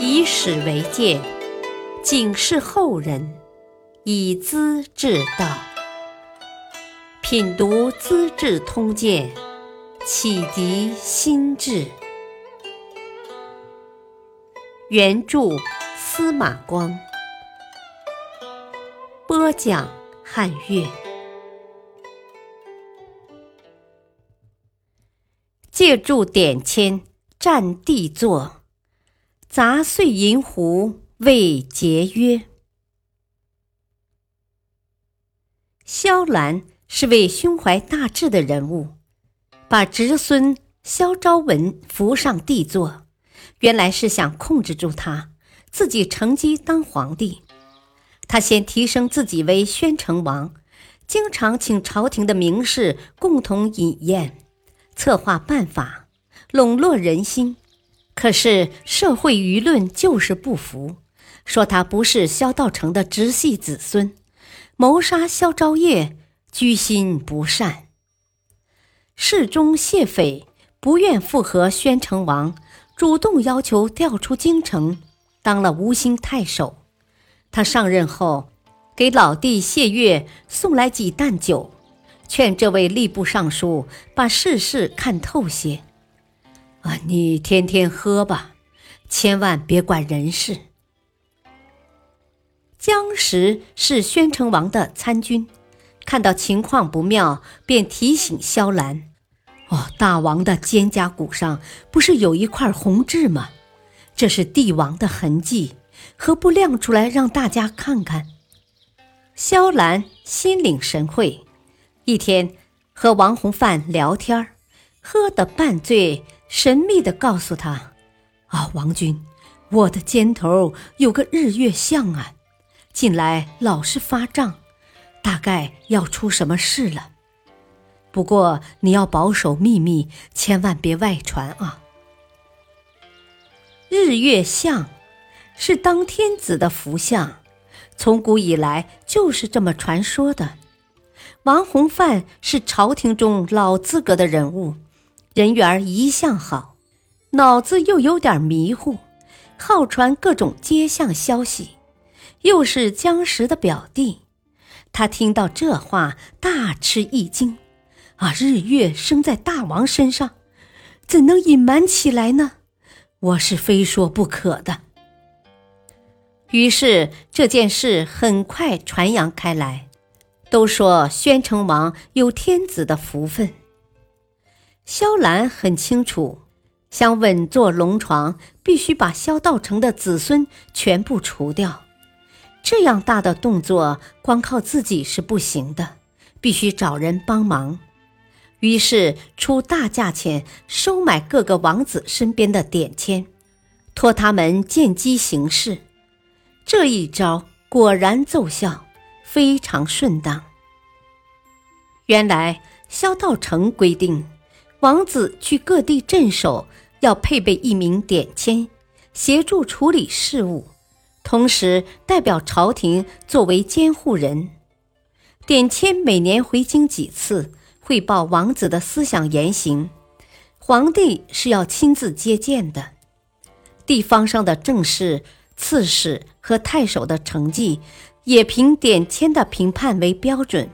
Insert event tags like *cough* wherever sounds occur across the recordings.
以史为鉴，警示后人，以资治道。品读《资治通鉴》，启迪心智。原著司马光，播讲汉乐。借助典签，占地座，砸碎银壶为节约。萧兰是位胸怀大志的人物，把侄孙萧昭文扶上帝座，原来是想控制住他，自己乘机当皇帝。他先提升自己为宣城王，经常请朝廷的名士共同饮宴。策划办法，笼络人心，可是社会舆论就是不服，说他不是萧道成的直系子孙，谋杀萧昭业，居心不善。侍中谢斐不愿附和宣城王，主动要求调出京城，当了吴兴太守。他上任后，给老弟谢岳送来几担酒。劝这位吏部尚书把世事看透些，你天天喝吧，千万别管人事。姜时是宣城王的参军，看到情况不妙，便提醒萧兰：“哦，大王的肩胛骨上不是有一块红痣吗？这是帝王的痕迹，何不亮出来让大家看看？”萧兰心领神会。一天，和王洪范聊天喝得半醉，神秘地告诉他：“啊，王君，我的肩头有个日月相啊，近来老是发胀，大概要出什么事了。不过你要保守秘密，千万别外传啊。”日月相是当天子的福相，从古以来就是这么传说的。王洪范是朝廷中老资格的人物，人缘一向好，脑子又有点迷糊，好传各种街巷消息，又是姜石的表弟。他听到这话，大吃一惊：“啊，日月生在大王身上，怎能隐瞒起来呢？我是非说不可的。”于是这件事很快传扬开来。都说宣城王有天子的福分。萧兰很清楚，想稳坐龙床，必须把萧道成的子孙全部除掉。这样大的动作，光靠自己是不行的，必须找人帮忙。于是出大价钱收买各个王子身边的典签，托他们见机行事。这一招果然奏效。非常顺当。原来萧道成规定，王子去各地镇守，要配备一名典签，协助处理事务，同时代表朝廷作为监护人。典签每年回京几次，汇报王子的思想言行，皇帝是要亲自接见的。地方上的政事、刺史和太守的成绩。也凭典签的评判为标准，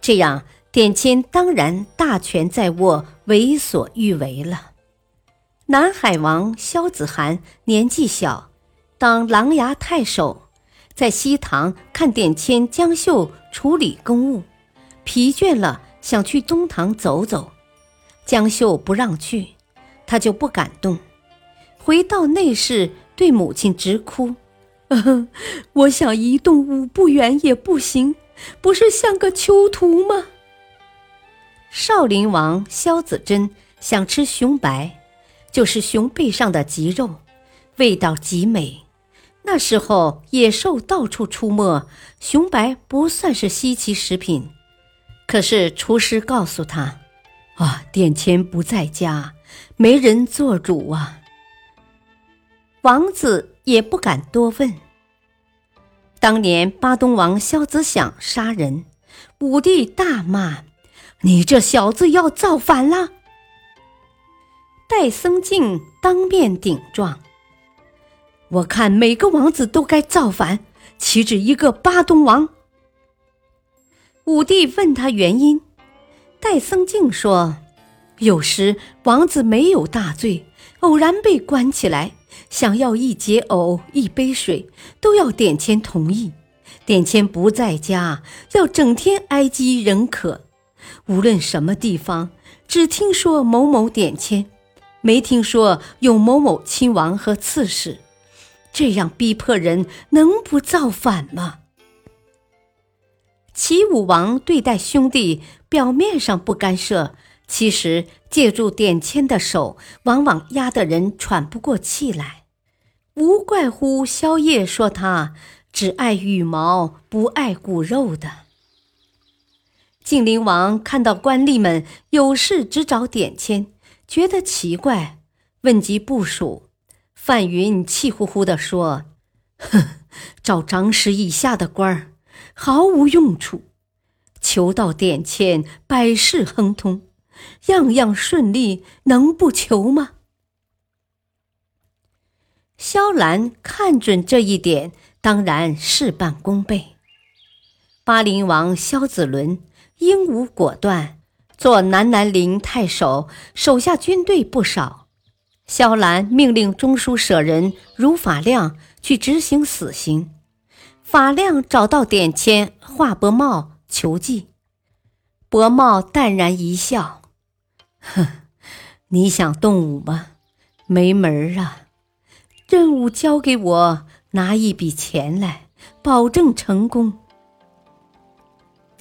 这样典签当然大权在握，为所欲为了。南海王萧子涵年纪小，当琅琊太守，在西堂看典签江秀处理公务，疲倦了，想去东堂走走，江秀不让去，他就不敢动，回到内室对母亲直哭。我想移动五步远也不行，不是像个囚徒吗？少林王萧子珍想吃熊白，就是熊背上的脊肉，味道极美。那时候野兽到处出没，熊白不算是稀奇食品。可是厨师告诉他：“啊，殿前不在家，没人做主啊。”王子。也不敢多问。当年巴东王萧子响杀人，武帝大骂：“你这小子要造反了！”戴僧静当面顶撞。我看每个王子都该造反，岂止一个巴东王。武帝问他原因，戴僧静说：“有时王子没有大罪，偶然被关起来，想要一解偶、一杯水，都要典签同意。典签不在家，要整天挨饥忍渴。无论什么地方，只听说某某典签，没听说有某某亲王和刺史。”这样逼迫人，能不造反吗？齐武王对待兄弟，表面上不干涉，其实借助点签的手，往往压得人喘不过气来。无怪乎萧夜说他只爱羽毛，不爱骨肉的。晋灵王看到官吏们有事只找点签，觉得奇怪，问及部署。范云气呼呼地说：“哼，*laughs* 找长史以下的官儿毫无用处，求到点签，百事亨通，样样顺利，能不求吗？”萧兰看准这一点，当然事半功倍。巴陵王萧子伦英武果断，做南南陵太守，手下军队不少。萧兰命令中书舍人如法亮去执行死刑。法亮找到典签华伯茂求计，伯茂淡然一笑：“哼，你想动武吗？没门儿啊！任务交给我，拿一笔钱来，保证成功。”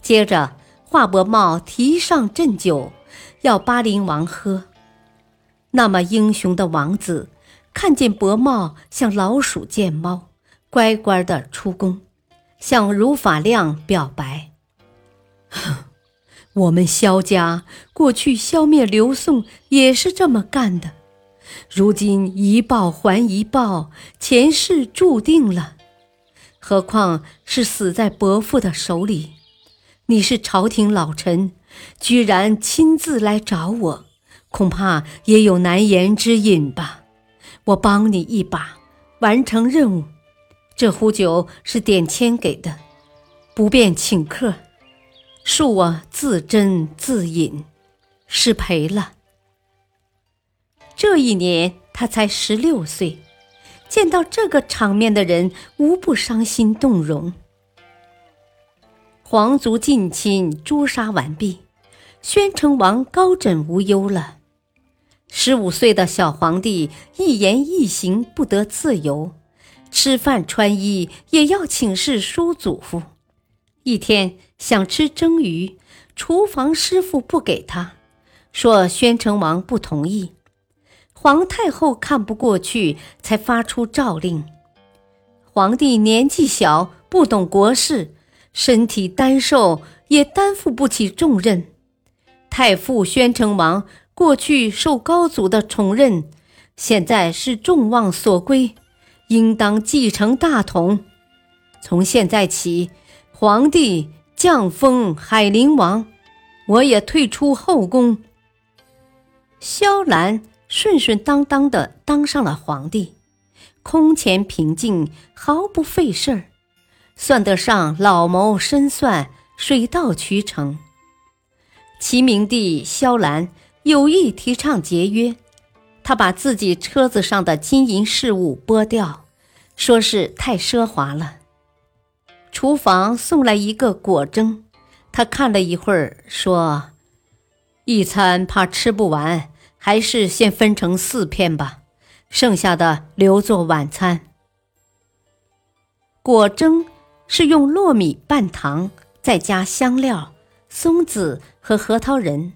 接着，华伯茂提上鸩酒，要巴陵王喝。那么英雄的王子，看见伯茂像老鼠见猫，乖乖的出宫，向如法亮表白：“ *laughs* 我们萧家过去消灭刘宋也是这么干的，如今一报还一报，前世注定了。何况是死在伯父的手里？你是朝廷老臣，居然亲自来找我。”恐怕也有难言之隐吧，我帮你一把，完成任务。这壶酒是点签给的，不便请客，恕我自斟自饮，失陪了。这一年他才十六岁，见到这个场面的人无不伤心动容。皇族近亲诛杀完毕，宣城王高枕无忧了。十五岁的小皇帝一言一行不得自由，吃饭穿衣也要请示叔祖父。一天想吃蒸鱼，厨房师傅不给他，说宣城王不同意。皇太后看不过去，才发出诏令。皇帝年纪小，不懂国事，身体单瘦，也担负不起重任。太傅宣城王。过去受高祖的宠任，现在是众望所归，应当继承大统。从现在起，皇帝降封海陵王，我也退出后宫。萧兰顺顺当当的当上了皇帝，空前平静，毫不费事儿，算得上老谋深算，水到渠成。齐明帝萧兰。有意提倡节约，他把自己车子上的金银饰物剥掉，说是太奢华了。厨房送来一个果蒸，他看了一会儿，说：“一餐怕吃不完，还是先分成四片吧，剩下的留作晚餐。”果蒸是用糯米拌糖，再加香料、松子和核桃仁。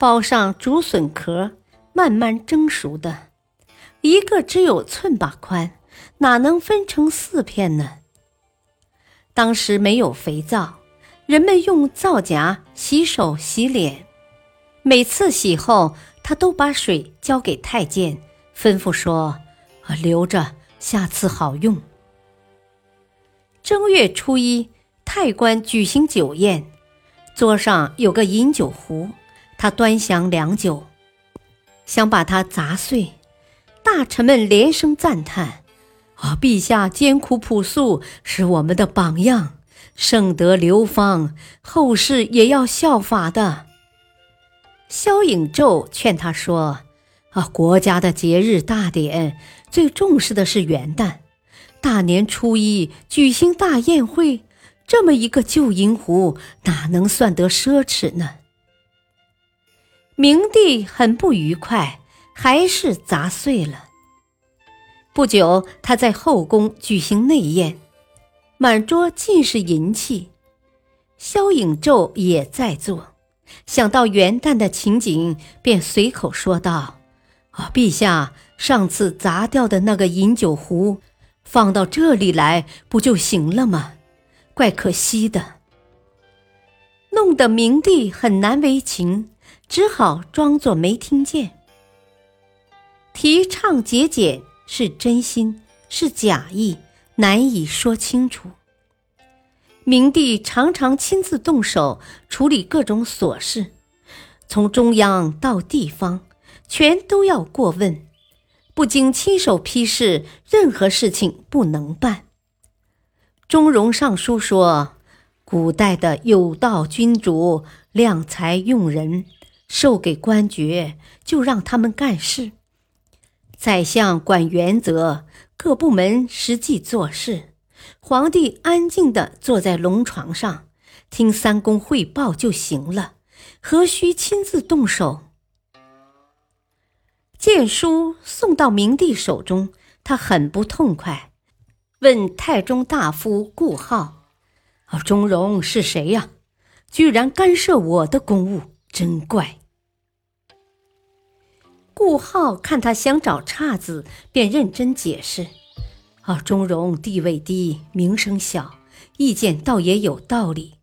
包上竹笋壳，慢慢蒸熟的，一个只有寸把宽，哪能分成四片呢？当时没有肥皂，人们用皂荚洗手洗脸，每次洗后，他都把水交给太监，吩咐说：“留着，下次好用。”正月初一，太官举行酒宴，桌上有个饮酒壶。他端详良久，想把它砸碎，大臣们连声赞叹：“啊，陛下艰苦朴素，是我们的榜样，圣德流芳，后世也要效法的。”萧颖胄劝他说：“啊，国家的节日大典最重视的是元旦，大年初一举行大宴会。”这么一个旧银壶，哪能算得奢侈呢？明帝很不愉快，还是砸碎了。不久，他在后宫举行内宴，满桌尽是银器。萧颖胄也在座，想到元旦的情景，便随口说道：“啊，陛下，上次砸掉的那个饮酒壶，放到这里来，不就行了吗？”怪可惜的，弄得明帝很难为情，只好装作没听见。提倡节俭是真心是假意，难以说清楚。明帝常常亲自动手处理各种琐事，从中央到地方，全都要过问，不经亲手批示，任何事情不能办。中庸上书说，古代的有道君主量才用人，授给官爵就让他们干事，宰相管原则，各部门实际做事，皇帝安静地坐在龙床上听三公汇报就行了，何须亲自动手？见书送到明帝手中，他很不痛快。问太中大夫顾浩：“啊，钟荣是谁呀？居然干涉我的公务，真怪！”顾浩看他想找岔子，便认真解释：“啊，钟荣地位低，名声小，意见倒也有道理。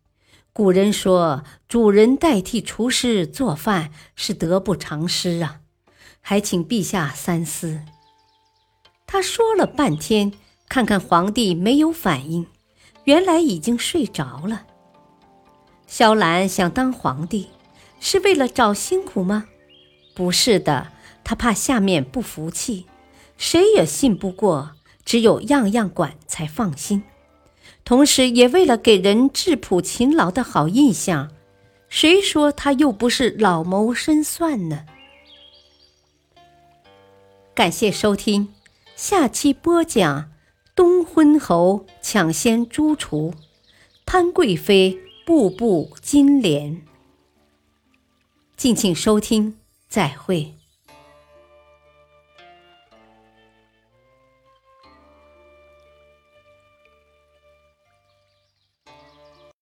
古人说，主人代替厨师做饭是得不偿失啊，还请陛下三思。”他说了半天。看看皇帝没有反应，原来已经睡着了。萧兰想当皇帝，是为了找辛苦吗？不是的，他怕下面不服气，谁也信不过，只有样样管才放心。同时，也为了给人质朴勤劳的好印象。谁说他又不是老谋深算呢？感谢收听，下期播讲。东昏侯抢先诛除，潘贵妃步步金莲。敬请收听，再会。